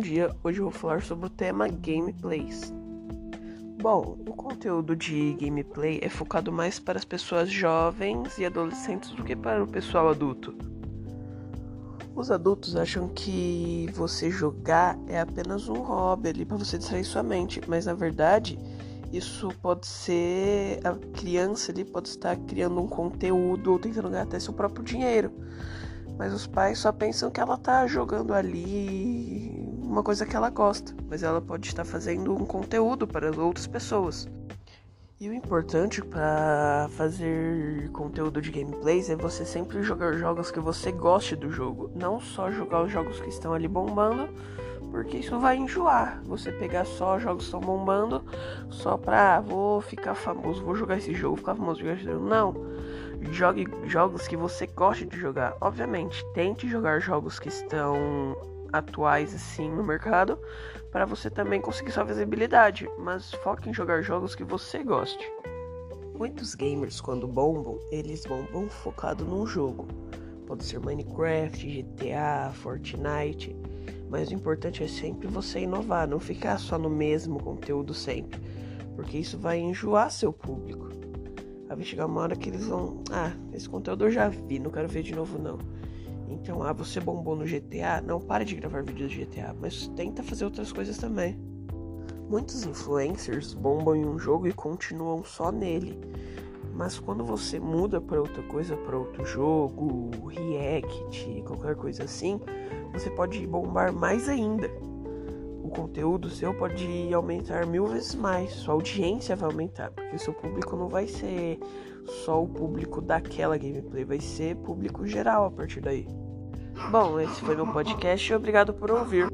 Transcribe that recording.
dia, hoje eu vou falar sobre o tema gameplays. Bom, o conteúdo de gameplay é focado mais para as pessoas jovens e adolescentes do que para o pessoal adulto. Os adultos acham que você jogar é apenas um hobby ali para você distrair sua mente, mas na verdade isso pode ser a criança ali pode estar criando um conteúdo ou tentando ganhar até seu próprio dinheiro. Mas os pais só pensam que ela tá jogando ali uma coisa que ela gosta, mas ela pode estar fazendo um conteúdo para outras pessoas. E o importante para fazer conteúdo de gameplays é você sempre jogar jogos que você goste do jogo, não só jogar os jogos que estão ali bombando, porque isso vai enjoar. Você pegar só jogos que estão bombando só pra ah, vou ficar famoso, vou jogar esse jogo, ficar famoso, jogar esse jogo. Não. Jogue jogos que você goste de jogar. Obviamente, tente jogar jogos que estão atuais assim no mercado para você também conseguir sua visibilidade, mas foque em jogar jogos que você goste. Muitos gamers quando bombam, eles bombam focado num jogo. Pode ser Minecraft, GTA, Fortnite, mas o importante é sempre você inovar, não ficar só no mesmo conteúdo sempre, porque isso vai enjoar seu público. Vai chegar uma hora que eles vão, ah, esse conteúdo eu já vi, não quero ver de novo não. Então, ah, você bombou no GTA? Não pare de gravar vídeos de GTA, mas tenta fazer outras coisas também. Muitos influencers bombam em um jogo e continuam só nele. Mas quando você muda para outra coisa, para outro jogo, react, qualquer coisa assim, você pode bombar mais ainda. O conteúdo seu pode aumentar mil vezes mais, sua audiência vai aumentar, porque seu público não vai ser só o público daquela gameplay, vai ser público geral a partir daí. Bom, esse foi meu podcast obrigado por ouvir.